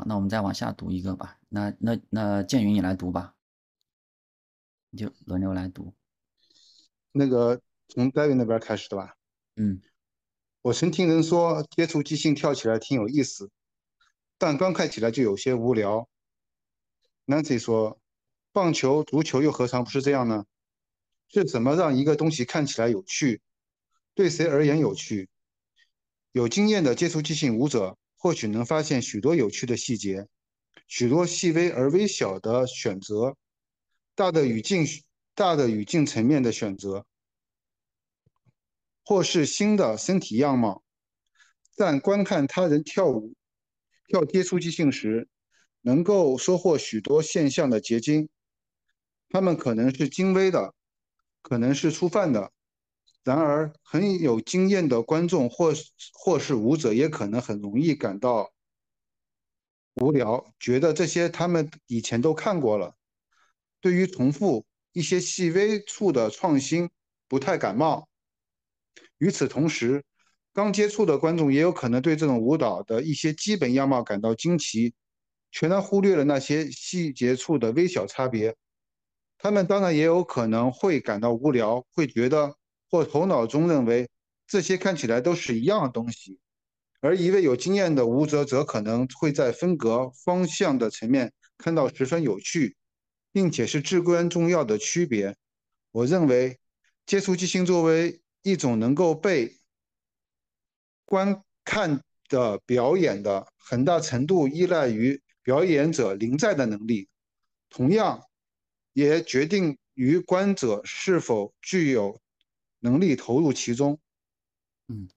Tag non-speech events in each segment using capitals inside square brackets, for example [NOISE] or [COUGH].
好，那我们再往下读一个吧。那那那建云你来读吧，你就轮流来读。那个从 David 那边开始的吧。嗯，我曾听人说接触即兴跳起来挺有意思，但刚看起来就有些无聊。Nancy 说，棒球、足球又何尝不是这样呢？是怎么让一个东西看起来有趣？对谁而言有趣？有经验的接触即兴舞者或许能发现许多有趣的细节，许多细微而微小的选择，大的语境、大的语境层面的选择，或是新的身体样貌。但观看他人跳舞、跳接触即兴时，能够收获许多现象的结晶。他们可能是精微的，可能是粗泛的。然而，很有经验的观众或或是舞者也可能很容易感到无聊，觉得这些他们以前都看过了。对于重复一些细微处的创新不太感冒。与此同时，刚接触的观众也有可能对这种舞蹈的一些基本样貌感到惊奇，全然忽略了那些细节处的微小差别。他们当然也有可能会感到无聊，会觉得。或头脑中认为这些看起来都是一样的东西，而一位有经验的舞者则可能会在分隔方向的层面看到十分有趣，并且是至关重要的区别。我认为，接触即兴作为一种能够被观看的表演的，很大程度依赖于表演者临在的能力，同样也决定于观者是否具有。能力投入其中，嗯，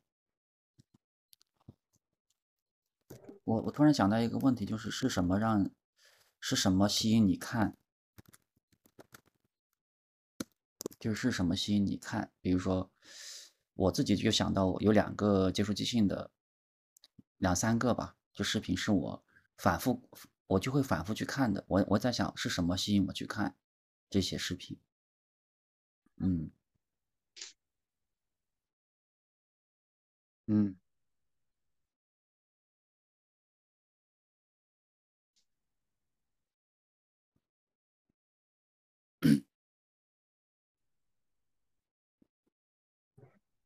我我突然想到一个问题，就是是什么让是什么吸引你看？就是什么吸引你看？比如说，我自己就想到有两个接触即兴的，两三个吧，就视频是我反复我就会反复去看的。我我在想是什么吸引我去看这些视频？嗯。嗯，[CLEARS THROAT]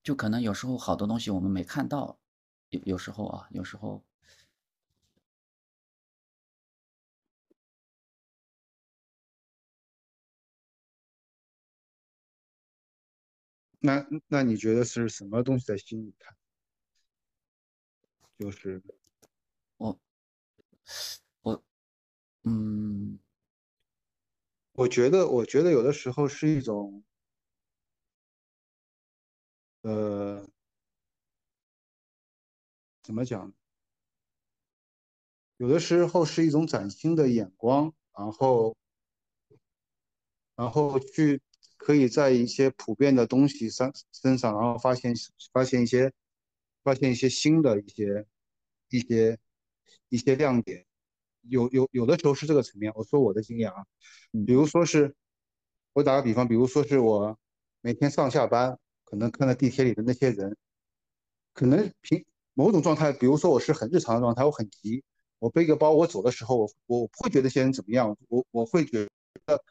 就可能有时候好多东西我们没看到，有有时候啊，有时候，那那你觉得是什么东西在吸引你看？就是我，我，嗯，我觉得，我觉得有的时候是一种，呃，怎么讲？有的时候是一种崭新的眼光，然后，然后去可以在一些普遍的东西上身上，然后发现发现一些。发现一些新的一些一些一些亮点，有有有的时候是这个层面。我说我的经验啊，比如说是，我打个比方，比如说是我每天上下班，可能看到地铁里的那些人，可能平某种状态，比如说我是很日常的状态，我很急，我背个包，我走的时候，我我不会觉得这些人怎么样，我我会觉得，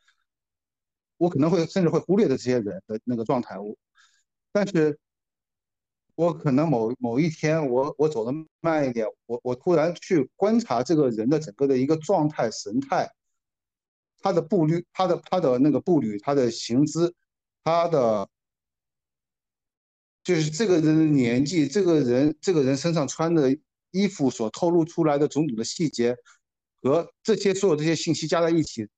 我可能会甚至会忽略的这些人的那个状态，我，但是。我可能某某一天，我我走的慢一点，我我突然去观察这个人的整个的一个状态神态，他的步履，他的他的那个步履，他的行姿，他的就是这个人的年纪，这个人这个人身上穿的衣服所透露出来的种种的细节，和这些所有这些信息加在一起，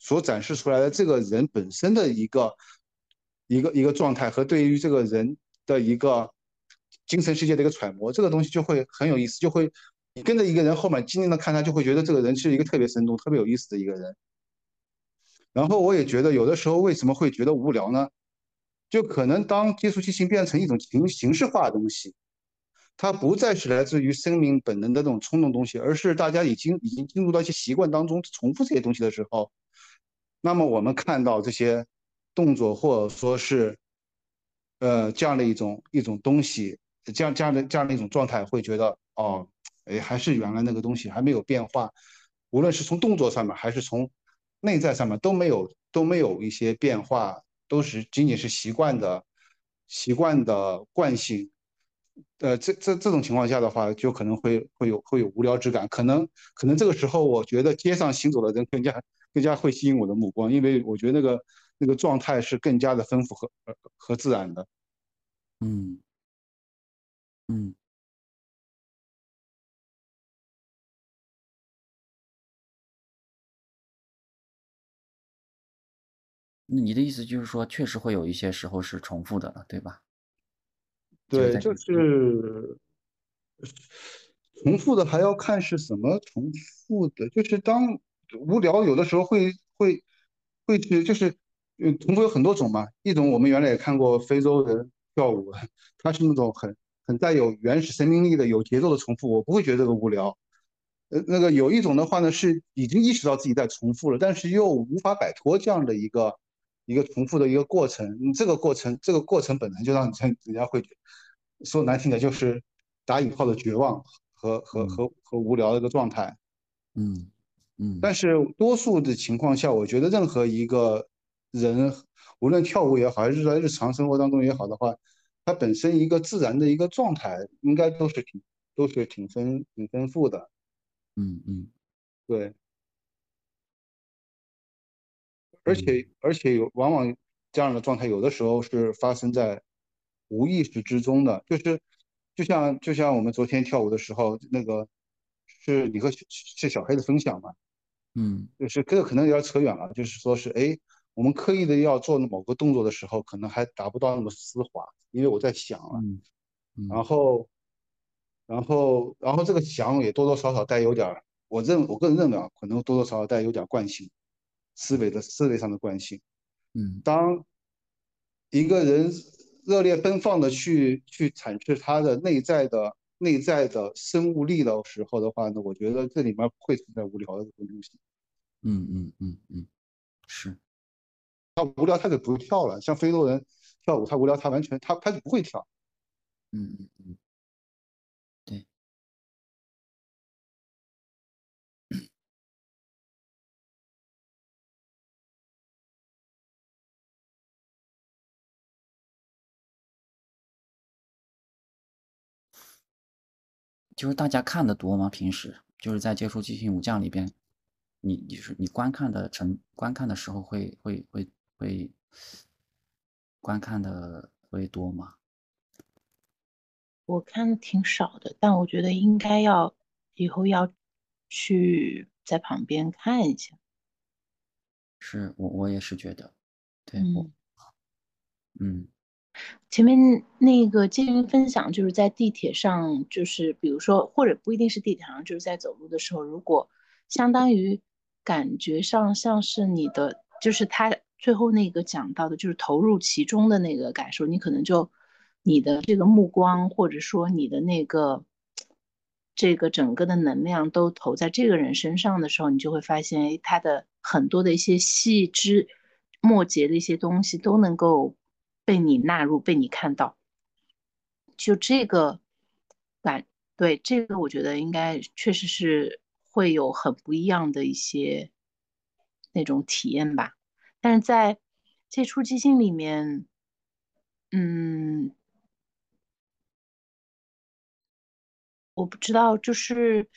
所展示出来的这个人本身的一个一个一个状态和对于这个人。的一个精神世界的一个揣摩，这个东西就会很有意思，就会你跟着一个人后面静静的看他，就会觉得这个人是一个特别生动、特别有意思的一个人。然后我也觉得有的时候为什么会觉得无聊呢？就可能当接触即兴变成一种形形式化的东西，它不再是来自于生命本能的这种冲动东西，而是大家已经已经进入到一些习惯当中重复这些东西的时候，那么我们看到这些动作或者说是。呃，这样的一种一种东西，这样这样的这样的一种状态，会觉得哦，哎，还是原来那个东西，还没有变化。无论是从动作上面，还是从内在上面，都没有都没有一些变化，都是仅仅是习惯的习惯的惯性。呃，这这这种情况下的话，就可能会会有会有无聊之感。可能可能这个时候，我觉得街上行走的人更加更加会吸引我的目光，因为我觉得那个那个状态是更加的丰富和和自然的。嗯嗯。那你的意思就是说，确实会有一些时候是重复的了，对吧？对，就是重复的，还要看是什么重复的。就是当无聊，有的时候会会会去就是，嗯，重复有很多种嘛。一种我们原来也看过非洲人跳舞，他是那种很很带有原始生命力的、有节奏的重复，我不会觉得这个无聊。呃，那个有一种的话呢，是已经意识到自己在重复了，但是又无法摆脱这样的一个。一个重复的一个过程，你这个过程，这个过程本来就让人人家会说难听点，就是打引号的绝望和和和和无聊的一个状态。嗯嗯。但是多数的情况下，我觉得任何一个人，无论跳舞也好，还是在日常生活当中也好的话，它本身一个自然的一个状态，应该都是挺都是挺丰挺丰富的。嗯嗯，对。而且而且有往往这样的状态，有的时候是发生在无意识之中的，就是就像就像我们昨天跳舞的时候，那个是你和是小黑的分享嘛，嗯，就是这个可能有点扯远了，就是说是哎，我们刻意的要做某个动作的时候，可能还达不到那么丝滑，因为我在想了，然后然后然后这个想也多多少少带有点，我认我个人认为啊，可能多多少少带有点惯性。思维的思维上的惯性，嗯，当一个人热烈奔放的去去阐释他的内在的内在的生物力的时候的话呢，我觉得这里面不会存在无聊的这个东西。嗯嗯嗯嗯，是。他无聊他就不跳了，像非洲人跳舞，他无聊他完全他他就不会跳。嗯嗯嗯。对 [SNIFFS] 就是大家看的多吗？平时就是在接触即兴武将里边，你你是你观看的成观看的时候会会会会观看的会多吗？我看的挺少的，但我觉得应该要以后要去在旁边看一下。是我我也是觉得，对，我嗯。前面那个建云分享，就是在地铁上，就是比如说，或者不一定是地铁上，就是在走路的时候，如果相当于感觉上像是你的，就是他最后那个讲到的，就是投入其中的那个感受，你可能就你的这个目光，或者说你的那个这个整个的能量都投在这个人身上的时候，你就会发现，哎，他的很多的一些细枝末节的一些东西都能够。被你纳入，被你看到，就这个感，对这个，我觉得应该确实是会有很不一样的一些那种体验吧。但是在接触即兴里面，嗯，我不知道，就是，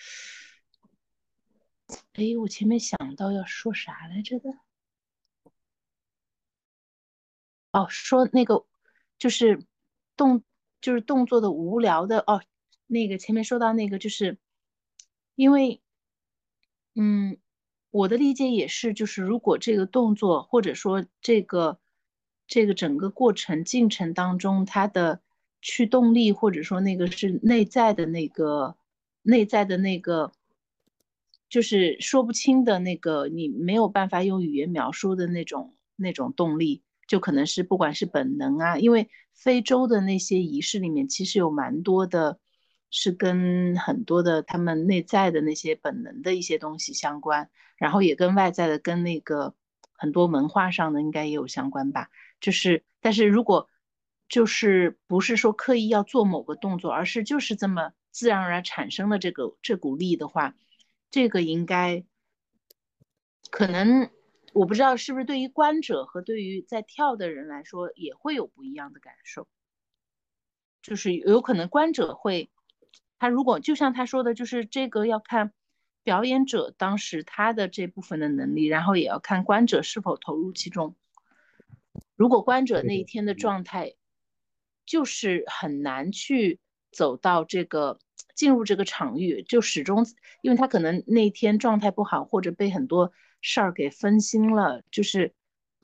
哎，我前面想到要说啥来着的。哦，说那个就是动，就是动作的无聊的哦。那个前面说到那个，就是因为，嗯，我的理解也是，就是如果这个动作或者说这个这个整个过程进程当中，它的驱动力或者说那个是内在的那个内在的那个，就是说不清的那个，你没有办法用语言描述的那种那种动力。就可能是不管是本能啊，因为非洲的那些仪式里面其实有蛮多的，是跟很多的他们内在的那些本能的一些东西相关，然后也跟外在的跟那个很多文化上的应该也有相关吧。就是，但是如果就是不是说刻意要做某个动作，而是就是这么自然而然产生的这个这股力的话，这个应该可能我不知道是不是对于观者和对于在跳的人来说也会有不一样的感受，就是有可能观者会，他如果就像他说的，就是这个要看表演者当时他的这部分的能力，然后也要看观者是否投入其中。如果观者那一天的状态就是很难去走到这个进入这个场域，就始终因为他可能那天状态不好，或者被很多事儿给分心了，就是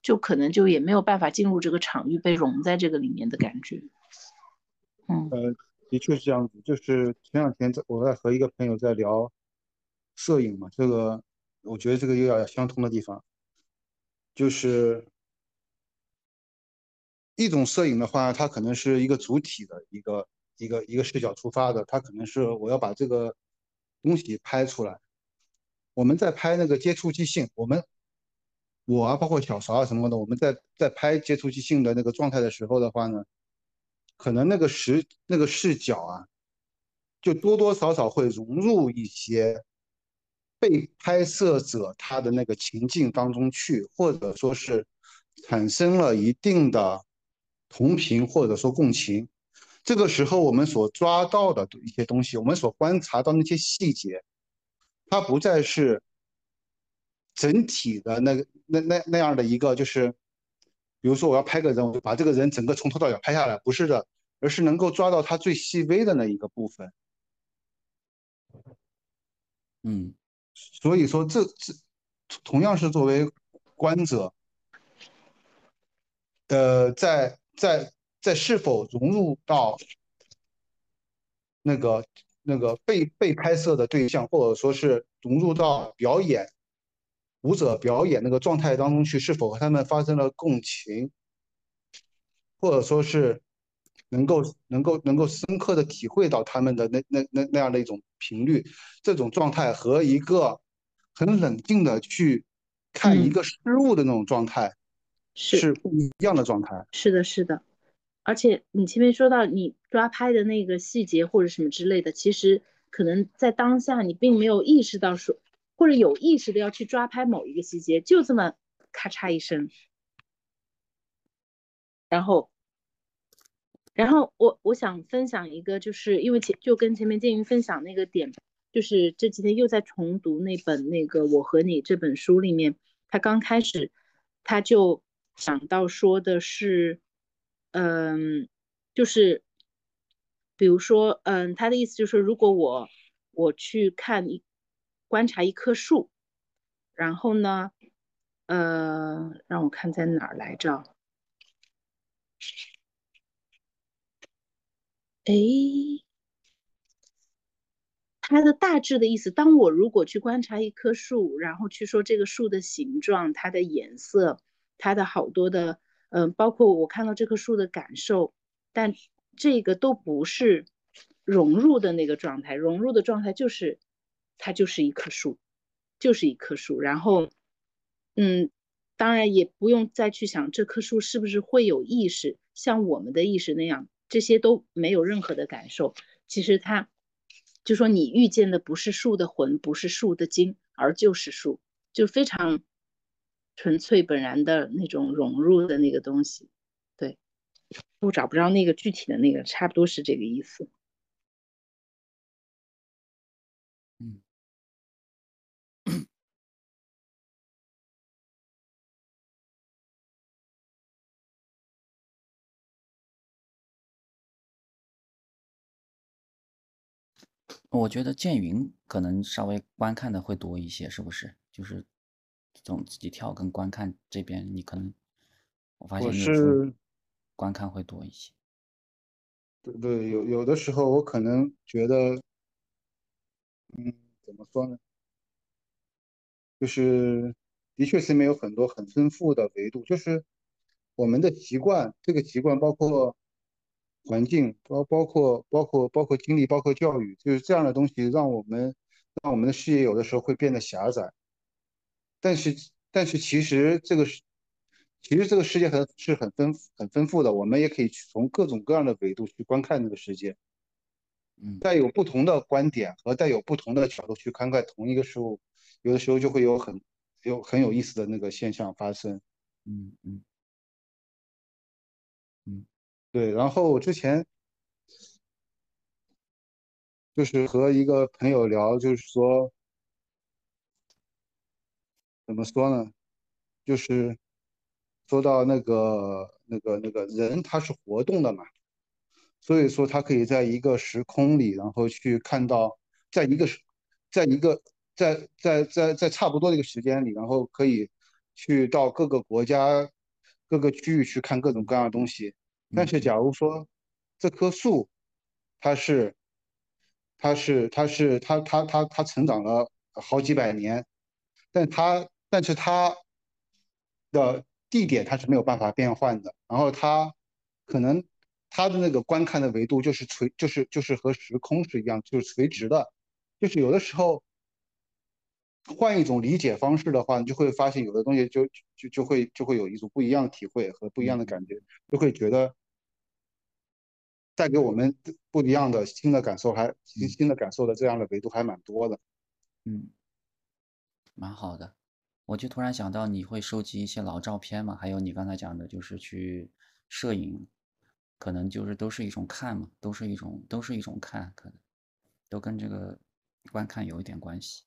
就可能就也没有办法进入这个场域，被融在这个里面的感觉。嗯，呃，的确是这样子。就是前两天在我在和一个朋友在聊摄影嘛，这个我觉得这个有点相通的地方，就是。一种摄影的话，它可能是一个主体的一个一个一个视角出发的，它可能是我要把这个东西拍出来。我们在拍那个接触即兴，我们我啊，包括小勺啊什么的，我们在在拍接触即兴的那个状态的时候的话呢，可能那个视那个视角啊，就多多少少会融入一些被拍摄者他的那个情境当中去，或者说是产生了一定的。同频或者说共情，这个时候我们所抓到的一些东西，我们所观察到那些细节，它不再是整体的那个那那那样的一个，就是比如说我要拍个人，我就把这个人整个从头到脚拍下来，不是的，而是能够抓到他最细微的那一个部分。嗯，所以说这这同样是作为观者，呃，在。在在是否融入到那个那个被被拍摄的对象，或者说是融入到表演舞者表演那个状态当中去，是否和他们发生了共情，或者说是能够能够能够深刻的体会到他们的那那那那样的一种频率，这种状态和一个很冷静的去看一个失误的那种状态。是不一样的状态。是的，是的。而且你前面说到你抓拍的那个细节或者什么之类的，其实可能在当下你并没有意识到说，或者有意识的要去抓拍某一个细节，就这么咔嚓一声。然后，然后我我想分享一个，就是因为前就跟前面建云分享那个点，就是这几天又在重读那本那个《我和你》这本书里面，他刚开始他就。想到说的是，嗯，就是，比如说，嗯，他的意思就是，如果我我去看一观察一棵树，然后呢，呃，让我看在哪儿来着？哎。它的大致的意思，当我如果去观察一棵树，然后去说这个树的形状、它的颜色。它的好多的，嗯，包括我看到这棵树的感受，但这个都不是融入的那个状态。融入的状态就是，它就是一棵树，就是一棵树。然后，嗯，当然也不用再去想这棵树是不是会有意识，像我们的意识那样，这些都没有任何的感受。其实他，就说你遇见的不是树的魂，不是树的精，而就是树，就非常。纯粹本然的那种融入的那个东西，对，我找不着那个具体的那个，差不多是这个意思。我觉得剑云可能稍微观看的会多一些，是不是？就是。这种自己跳跟观看这边，你可能我发现是观看会多一些。对对，有有的时候我可能觉得，嗯，怎么说呢？就是的确是没有很多很丰富的维度，就是我们的习惯，这个习惯包括环境，包包括包括包括经历，包括教育，就是这样的东西，让我们让我们的视野有的时候会变得狭窄。但是，但是其实这个是，其实这个世界很是很丰很丰富的，我们也可以去从各种各样的维度去观看这个世界。嗯带有不同的观点和带有不同的角度去看待同一个事物，有的时候就会有很有很有意思的那个现象发生。嗯嗯嗯对，然后我之前就是和一个朋友聊，就是说怎么说呢？就是说到那个那个那个人他是活动的嘛，所以说他可以在一个时空里，然后去看到，在一个时，在一个在在在在差不多的一个时间里，然后可以去到各个国家、各个区域去看各种各样的东西。但是假如说这棵树，它是它是它是它它它它成长了好几百年，但它但是它的地点它是没有办法变换的，然后它可能它的那个观看的维度就是垂就是就是和时空是一样，就是垂直的，就是有的时候换一种理解方式的话，你就会发现有的东西就就就会就会有一种不一样的体会和不一样的感觉，就会觉得带给我们不一样的新的感受，还新新的感受的这样的维度还蛮多的。嗯，蛮好的。我就突然想到，你会收集一些老照片嘛？还有你刚才讲的，就是去摄影，可能就是都是一种看嘛，都是一种都是一种看，可能都跟这个观看有一点关系。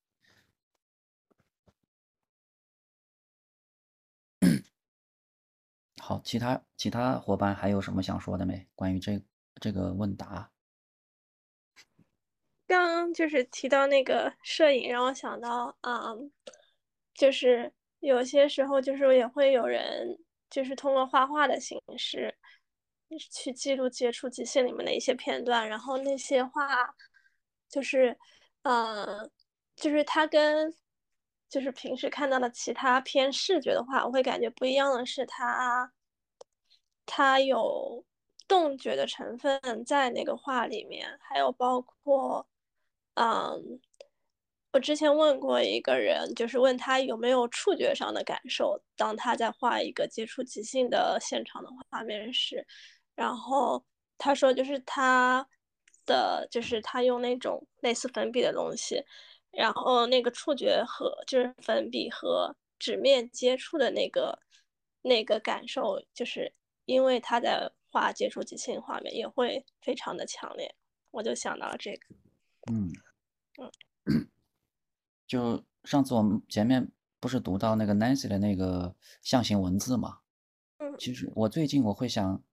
[COUGHS] 好，其他其他伙伴还有什么想说的没？关于这这个问答？刚刚就是提到那个摄影，让我想到啊、就是有些时候就是也会有人就是通过画画的形式去记录接触极限里面的一些片段，然后那些画就是呃，就是它跟就是平时看到的其他偏视觉的画，我会感觉不一样的是它它有动觉的成分在那个画里面，还有包括。嗯，我之前问过一个人，就是问他有没有触觉上的感受，当他在画一个接触即兴的现场的画面时，然后他说就是他的就是他用那种类似粉笔的东西，然后那个触觉和就是粉笔和纸面接触的那个那个感受，就是因为他在画接触即兴画面也会非常的强烈，我就想到了这个。嗯，嗯，就上次我们前面不是读到那个 Nancy 的那个象形文字嘛？嗯其实我最近我会想，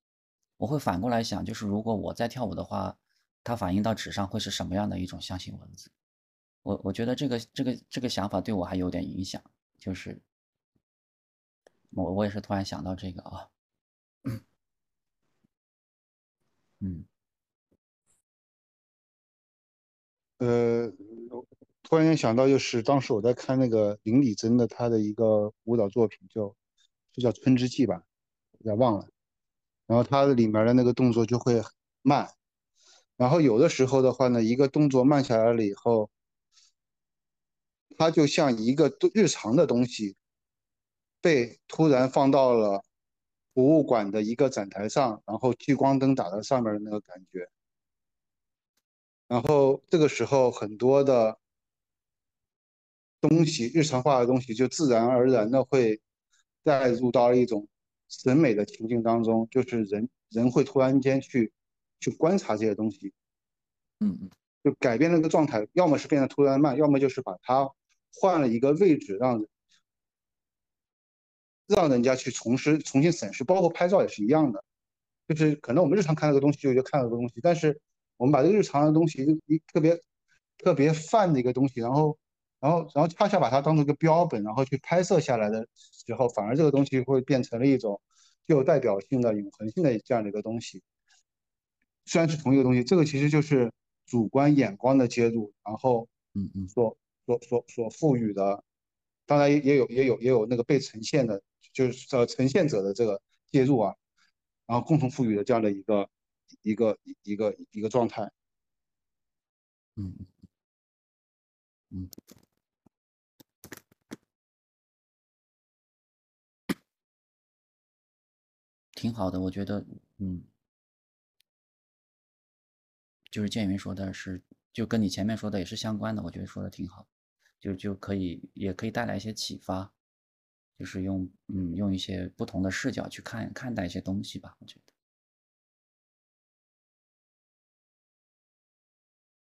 我会反过来想，就是如果我在跳舞的话，它反映到纸上会是什么样的一种象形文字？我我觉得这个这个这个想法对我还有点影响，就是我我也是突然想到这个啊，[LAUGHS] 嗯呃，突然间想到，就是当时我在看那个林李珍的她的一个舞蹈作品，就就叫《春之祭》吧，有点忘了。然后它里面的那个动作就会慢，然后有的时候的话呢，一个动作慢下来了以后，它就像一个日常的东西，被突然放到了博物馆的一个展台上，然后聚光灯打在上面的那个感觉。然后这个时候，很多的东西，日常化的东西，就自然而然的会带入到一种审美的情境当中，就是人人会突然间去去观察这些东西，嗯嗯就改变那个状态，要么是变得突然慢，要么就是把它换了一个位置，让让人家去重拾、重新审视，包括拍照也是一样的，就是可能我们日常看到个东西就就看到个东西，但是我们把这个日常的东西一特别特别泛的一个东西，然后然后然后恰恰把它当做一个标本，然后去拍摄下来的时候，反而这个东西会变成了一种具有代表性的、永恒性的这样的一个东西。虽然是同一个东西，这个其实就是主观眼光的介入，然后嗯嗯所所所所赋予的，当然也也有也有也有那个被呈现的，就是呃呈现者的这个介入啊，然后共同赋予的这样的一个一个一个一个状态。嗯嗯，挺好的，我觉得，嗯，就是建云说的是，就跟你前面说的也是相关的，我觉得说的挺好，就就可以也可以带来一些启发，就是用嗯用一些不同的视角去看看待一些东西吧，我觉得。